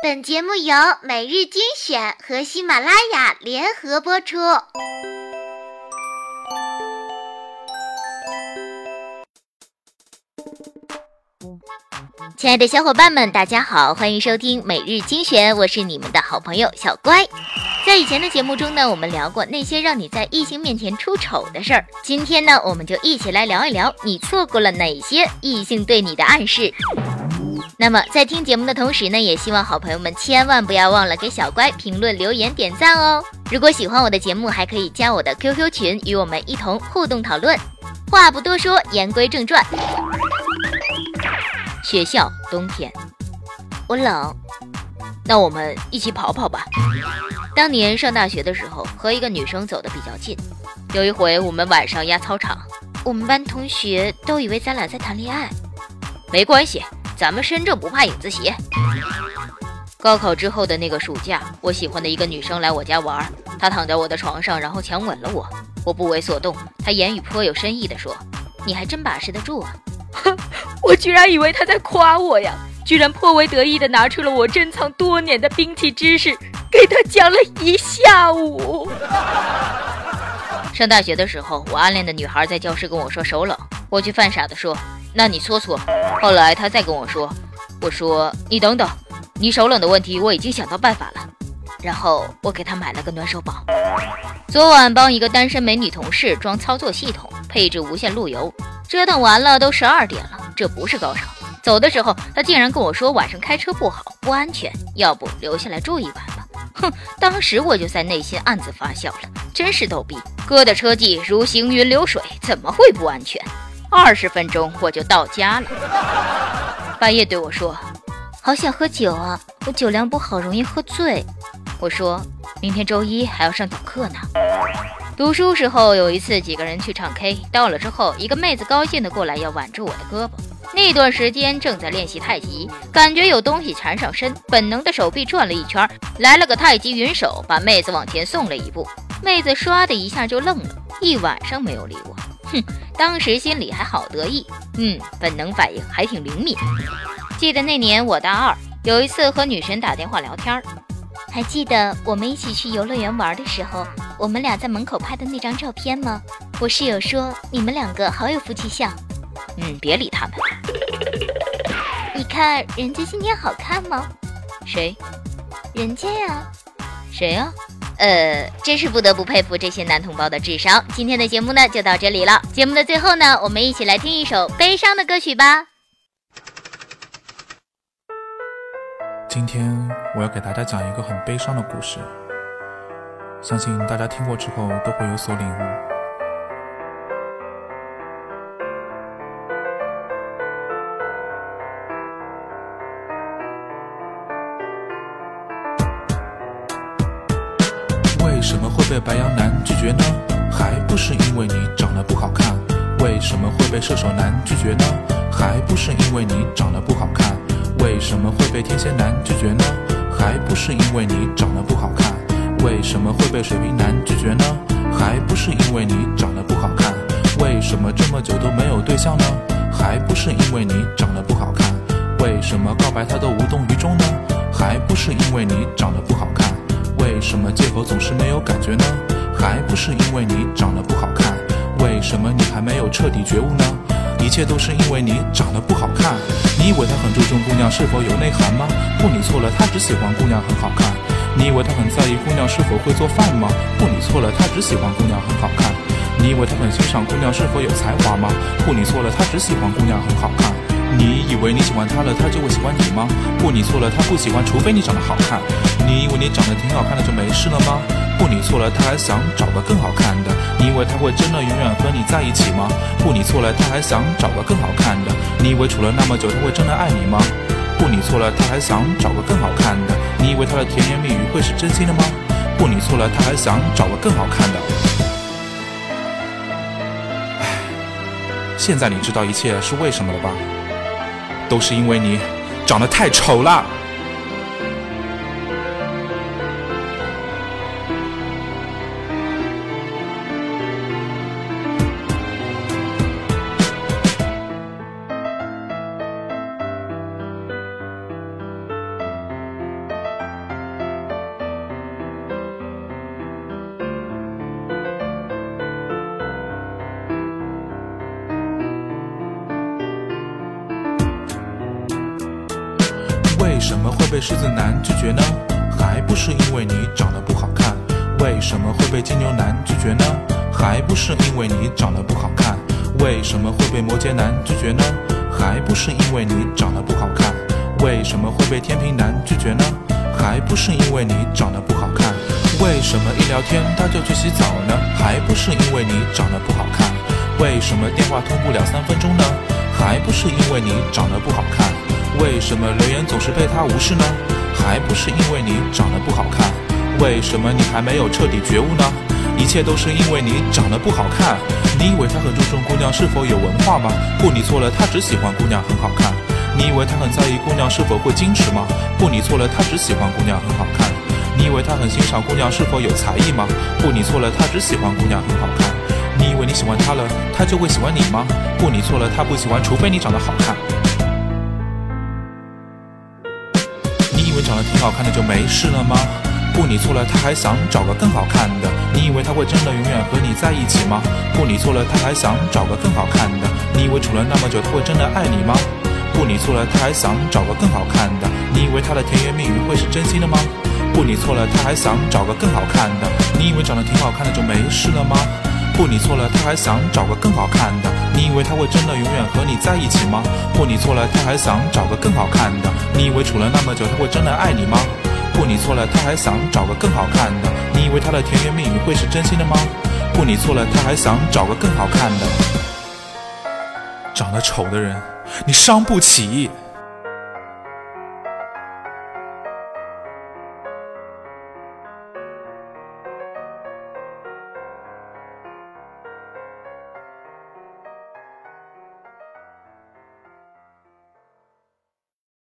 本节目由每日精选和喜马拉雅联合播出。亲爱的小伙伴们，大家好，欢迎收听每日精选，我是你们的好朋友小乖。在以前的节目中呢，我们聊过那些让你在异性面前出丑的事儿。今天呢，我们就一起来聊一聊你错过了哪些异性对你的暗示。那么在听节目的同时呢，也希望好朋友们千万不要忘了给小乖评论、留言、点赞哦。如果喜欢我的节目，还可以加我的 QQ 群，与我们一同互动讨论。话不多说，言归正传。学校冬天，我冷，那我们一起跑跑吧。当年上大学的时候，和一个女生走得比较近。有一回我们晚上压操场，我们班同学都以为咱俩在谈恋爱。没关系，咱们身正不怕影子斜。高考之后的那个暑假，我喜欢的一个女生来我家玩，她躺在我的床上，然后强吻了我。我不为所动，她言语颇有深意地说：“你还真把持得住啊。”哼，我居然以为她在夸我呀，居然颇为得意地拿出了我珍藏多年的兵器知识，给他讲了一下午。上大学的时候，我暗恋的女孩在教室跟我说手冷，我却犯傻的说：“那你搓搓。”后来他再跟我说：“我说你等等，你手冷的问题我已经想到办法了。”然后我给他买了个暖手宝。昨晚帮一个单身美女同事装操作系统，配置无线路由。折腾完了都十二点了，这不是高手。走的时候，他竟然跟我说晚上开车不好，不安全，要不留下来住一晚吧？哼！当时我就在内心暗自发笑了，真是逗逼。哥的车技如行云流水，怎么会不安全？二十分钟我就到家了。半夜对我说：“好想喝酒啊，我酒量不好，容易喝醉。”我说：“明天周一还要上早课呢。”读书时候有一次，几个人去唱 K，到了之后，一个妹子高兴的过来要挽住我的胳膊。那段时间正在练习太极，感觉有东西缠上身，本能的手臂转了一圈，来了个太极云手，把妹子往前送了一步。妹子唰的一下就愣了，一晚上没有理我。哼，当时心里还好得意，嗯，本能反应还挺灵敏。记得那年我大二，有一次和女神打电话聊天，还记得我们一起去游乐园玩的时候。我们俩在门口拍的那张照片吗？我室友说你们两个好有夫妻相。嗯，别理他们。你看人家今天好看吗？谁？人家呀。谁呀？呃，真是不得不佩服这些男同胞的智商。今天的节目呢就到这里了。节目的最后呢，我们一起来听一首悲伤的歌曲吧。今天我要给大家讲一个很悲伤的故事。相信大家听过之后都会有所领悟。会被白羊男拒绝呢？还不是因为你长得不好看。为什么会被射手男拒绝呢？还不是因为你长得不好看。为什么会被天蝎男拒绝呢？还不是因为你长得不好看。为什么会被水瓶男拒绝呢？还不是因为你长得不好看。为什么这么久都没有对象呢？还不是因为你长得不好看。为什么告白他都无动于衷呢？还不是因为你长得不好看。为什么借口总是没有感觉呢？还不是因为你长得不好看。为什么你还没有彻底觉悟呢？一切都是因为你长得不好看。你以为他很注重姑娘是否有内涵吗？不，你错了，他只喜欢姑娘很好看。你以为他很在意姑娘是否会做饭吗？不，你错了，他只喜欢姑娘很好看。你以为他很欣赏姑娘是否有才华吗？不，你错了，他只喜欢姑娘很好看。你以为你喜欢他了，他就会喜欢你吗？不，你错了，他不喜欢，除非你长得好看。你以为你长得挺好看的就没事了吗？不，你错了，他还想找个更好看的。你以为他会真的永远和你在一起吗？不，你错了，他还想找个更好看的。你以为处了那么久，他会真的爱你吗？不，你错了，他还想找个更好看的。你以为他的甜言蜜语会是真心的吗？不，你错了，他还想找个更好看的。唉，现在你知道一切是为什么了吧？都是因为你长得太丑了。为什么会被狮子男拒绝呢？还不是因为你长得不好看。为什么会被金牛男拒绝呢？还不是因为你长得不好看。为什么会被摩羯男拒绝呢？还不是因为你长得不好看。为什么会被天平男拒绝呢？还不是因为你长得不好看。为什么一聊天他就去洗澡呢？还不是因为你长得不好看。为什么电话通不了三分钟呢？还不是因为你长得不好看。为什么留言总是被他无视呢？还不是因为你长得不好看。为什么你还没有彻底觉悟呢？一切都是因为你长得不好看。你以为他很注重姑娘是否有文化吗？不，你错了，他只喜欢姑娘很好看。你以为他很在意姑娘是否会矜持吗？不，你错了，他只喜欢姑娘很好看。你以为他很欣赏姑娘是否有才艺吗？不，你错了，他只喜欢姑娘很好看。你以为你喜欢他了，他就会喜欢你吗？不，你错了，他不喜欢，除非你长得好看。为长得挺好看的就没事了吗？不，你错了，他还想找个更好看的。你以为他会真的永远和你在一起吗？不，你错了，他还想找个更好看的。你以为处了那么久他会真的爱你吗？不，你错了，他还想找个更好看的。你以为他的甜言蜜语会是真心的吗？不，你错了，他还想找个更好看的。你以为长得挺好看的就没事了吗？不，你错了，他还想找个更好看的。你以为他会真的永远和你在一起吗？不，你错了，他还想找个更好看的。你以为处了那么久他会真的爱你吗？不，你错了，他还想找个更好看的。你以为他的甜言蜜语会是真心的吗？不，你错了，他还想找个更好看的。长得丑的人，你伤不起。